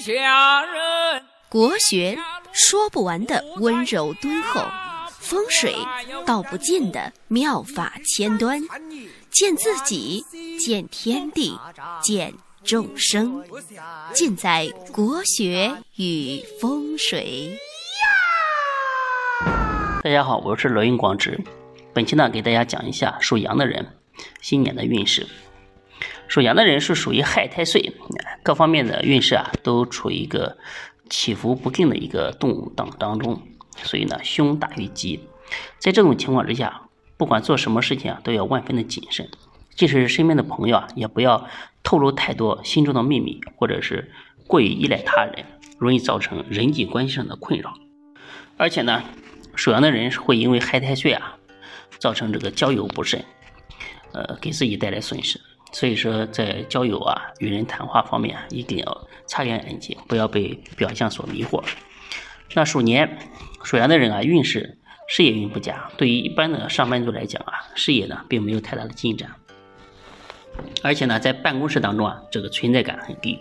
下人。国学说不完的温柔敦厚，风水道不尽的妙法千端，见自己，见天地，见众生，尽在国学与风水。大家好，我是罗云广直，本期呢给大家讲一下属羊的人新年的运势。属羊的人是属于亥太岁，各方面的运势啊都处于一个起伏不定的一个动荡当中，所以呢凶大于吉。在这种情况之下，不管做什么事情啊都要万分的谨慎，即使是身边的朋友啊也不要透露太多心中的秘密，或者是过于依赖他人，容易造成人际关系上的困扰。而且呢，属羊的人是会因为亥太岁啊造成这个交友不慎，呃给自己带来损失。所以说，在交友啊、与人谈话方面，一定要擦亮眼睛，不要被表象所迷惑。那鼠年属羊的人啊，运势事业运不佳。对于一般的上班族来讲啊，事业呢并没有太大的进展，而且呢，在办公室当中啊，这个存在感很低。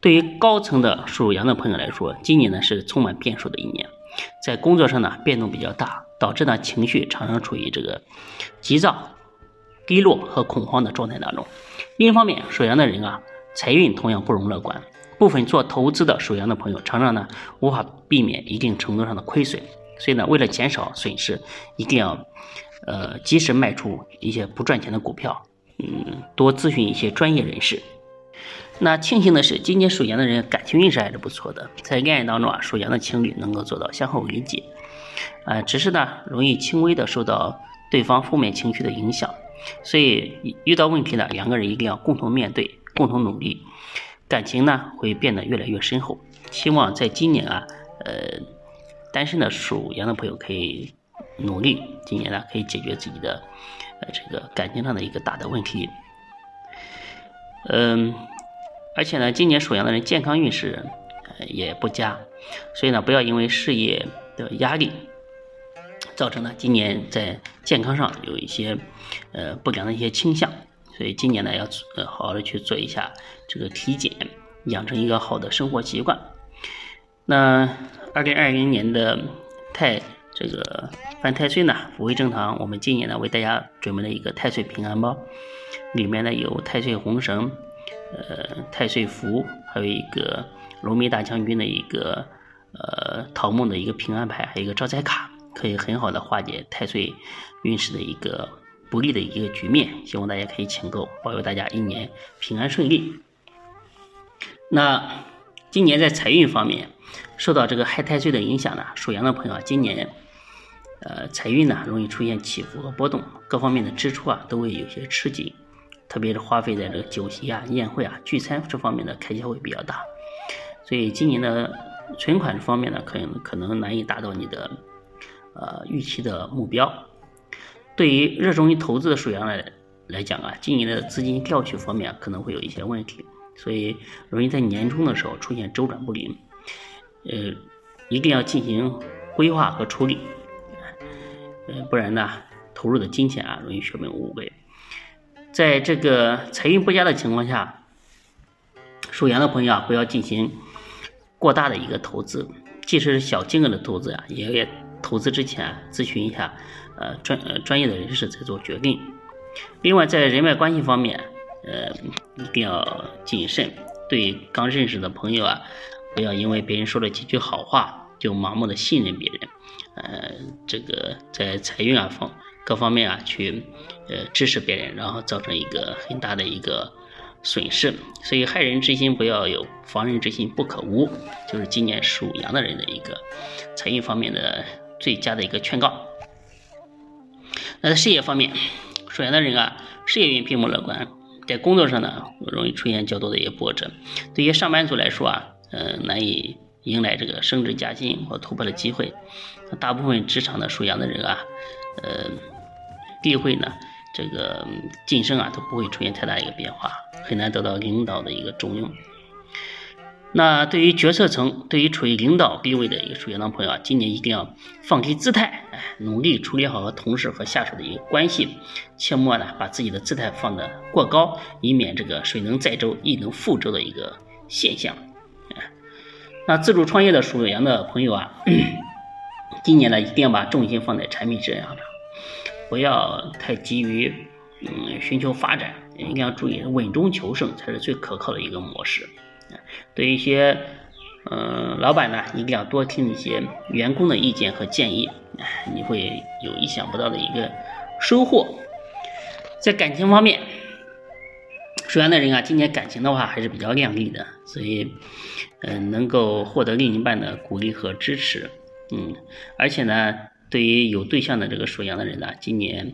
对于高层的属羊的朋友来说，今年呢是充满变数的一年，在工作上呢变动比较大，导致呢情绪常常处于这个急躁。低落和恐慌的状态当中。另一方面，属羊的人啊，财运同样不容乐观。部分做投资的属羊的朋友，常常呢无法避免一定程度上的亏损。所以呢，为了减少损失，一定要呃及时卖出一些不赚钱的股票。嗯，多咨询一些专业人士。那庆幸的是，今年属羊的人感情运势还是不错的，在恋爱当中啊，属羊的情侣能够做到相互理解。呃，只是呢，容易轻微的受到对方负面情绪的影响。所以遇到问题呢，两个人一定要共同面对，共同努力，感情呢会变得越来越深厚。希望在今年啊，呃，单身的属羊的朋友可以努力，今年呢可以解决自己的呃这个感情上的一个大的问题。嗯，而且呢，今年属羊的人健康运势也不佳，所以呢，不要因为事业的压力。造成呢，今年在健康上有一些呃不良的一些倾向，所以今年呢要呃好好的去做一下这个体检，养成一个好的生活习惯。那二零二零年的太这个犯太岁呢，福慧正堂，我们今年呢为大家准备了一个太岁平安包，里面呢有太岁红绳，呃太岁符，还有一个龙眉大将军的一个呃桃木的一个平安牌，还有一个招财卡。可以很好的化解太岁运势的一个不利的一个局面，希望大家可以请购，保佑大家一年平安顺利。那今年在财运方面，受到这个害太岁的影响呢，属羊的朋友，今年呃财运呢容易出现起伏和波动，各方面的支出啊都会有些吃紧，特别是花费在这个酒席啊、宴会啊、聚餐这方面的开销会比较大，所以今年的存款方面呢，可能可能难以达到你的。呃，预期的目标，对于热衷于投资的属羊来来讲啊，今年的资金调取方面可能会有一些问题，所以容易在年终的时候出现周转不灵，呃，一定要进行规划和处理，呃，不然呢，投入的金钱啊容易血本无归。在这个财运不佳的情况下，属羊的朋友啊，不要进行过大的一个投资，即使是小金额的投资啊，也要。投资之前咨询一下，呃专呃专业的人士再做决定。另外，在人脉关系方面，呃一定要谨慎。对刚认识的朋友啊，不要因为别人说了几句好话就盲目的信任别人。呃，这个在财运啊方各方面啊去呃支持别人，然后造成一个很大的一个损失。所以害人之心不要有，防人之心不可无。就是今年属羊的人的一个财运方面的。最佳的一个劝告。那在事业方面，属羊的人啊，事业运并不乐观，在工作上呢，容易出现较多的一些波折。对于上班族来说啊，嗯，难以迎来这个升职加薪或突破的机会。大部分职场的属羊的人啊，呃，例会呢，这个晋升啊，都不会出现太大一个变化，很难得到领导的一个重用。那对于决策层，对于处于领导地位的一个属羊的朋友啊，今年一定要放低姿态，哎，努力处理好和同事和下属的一个关系，切莫呢把自己的姿态放得过高，以免这个水能载舟亦能覆舟的一个现象，那自主创业的属羊的朋友啊，今年呢一定要把重心放在产品质量上，不要太急于嗯寻求发展，一定要注意稳中求胜才是最可靠的一个模式。对于一些嗯老板呢，一定要多听一些员工的意见和建议，你会有意想不到的一个收获。在感情方面，属羊的人啊，今年感情的话还是比较靓丽的，所以嗯能够获得另一半的鼓励和支持，嗯，而且呢，对于有对象的这个属羊的人呢，今年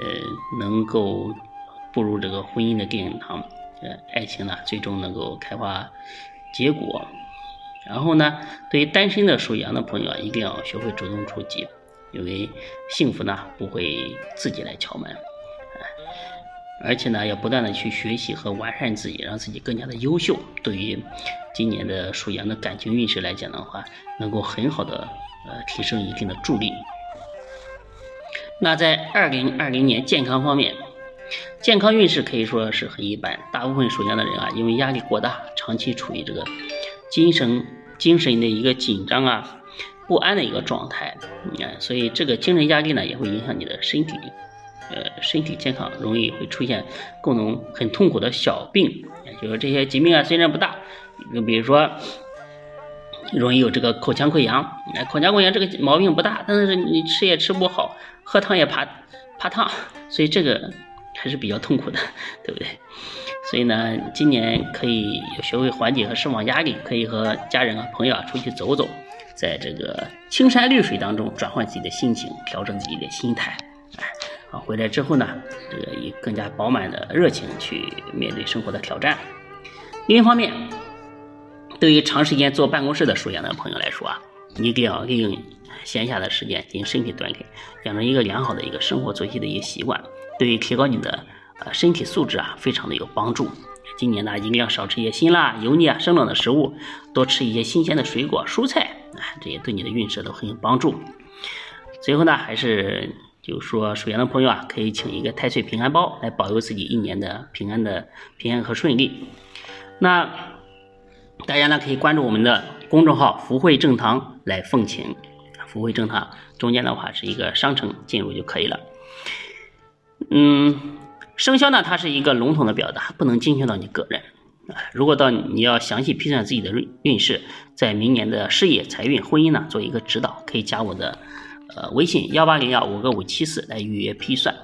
呃能够步入这个婚姻的殿堂。呃，爱情呢，最终能够开花结果。然后呢，对于单身的属羊的朋友啊，一定要学会主动出击，因为幸福呢不会自己来敲门。而且呢，要不断的去学习和完善自己，让自己更加的优秀。对于今年的属羊的感情运势来讲的话，能够很好的呃提升一定的助力。那在二零二零年健康方面。健康运势可以说是很一般，大部分属羊的人啊，因为压力过大，长期处于这个精神精神的一个紧张啊、不安的一个状态，嗯，所以这个精神压力呢，也会影响你的身体，呃，身体健康容易会出现各种很痛苦的小病，就是这些疾病啊，虽然不大，就比如说容易有这个口腔溃疡，哎，口腔溃疡这个毛病不大，但是你吃也吃不好，喝汤也怕怕烫，所以这个。还是比较痛苦的，对不对？所以呢，今年可以学会缓解和释放压力，可以和家人啊、朋友啊出去走走，在这个青山绿水当中转换自己的心情，调整自己的心态，哎，啊，回来之后呢，这个以更加饱满的热情去面对生活的挑战。另一方面，对于长时间坐办公室的属羊的朋友来说啊，一定要利用闲暇的时间进行身体锻炼，养成一个良好的一个生活作息的一个习惯。对于提高你的呃身体素质啊，非常的有帮助。今年呢，一定要少吃一些辛辣、油腻啊、生冷的食物，多吃一些新鲜的水果、蔬菜啊，这些对你的运势都很有帮助。最后呢，还是就说属羊的朋友啊，可以请一个太岁平安包来保佑自己一年的平安的平安和顺利。那大家呢可以关注我们的公众号“福慧正堂”来奉请。福慧正堂中间的话是一个商城，进入就可以了。嗯，生肖呢，它是一个笼统的表达，不能精确到你个人。如果到你要详细批算自己的运运势，在明年的事业、财运、婚姻呢，做一个指导，可以加我的呃微信幺八零幺五个五七四来预约批算。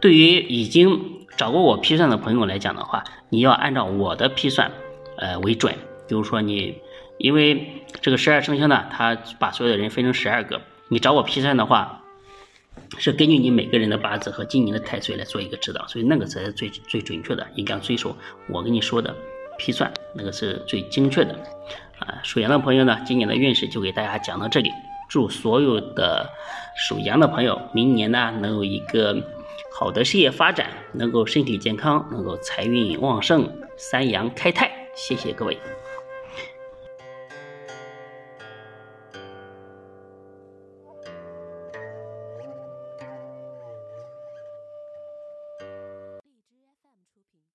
对于已经找过我批算的朋友来讲的话，你要按照我的批算呃为准。比如说你，因为这个十二生肖呢，它把所有的人分成十二个，你找我批算的话。是根据你每个人的八字和今年的太岁来做一个指导，所以那个才是最最准确的，一定要遵守我跟你说的批算，那个是最精确的。啊，属羊的朋友呢，今年的运势就给大家讲到这里，祝所有的属羊的朋友明年呢能有一个好的事业发展，能够身体健康，能够财运旺盛，三阳开泰。谢谢各位。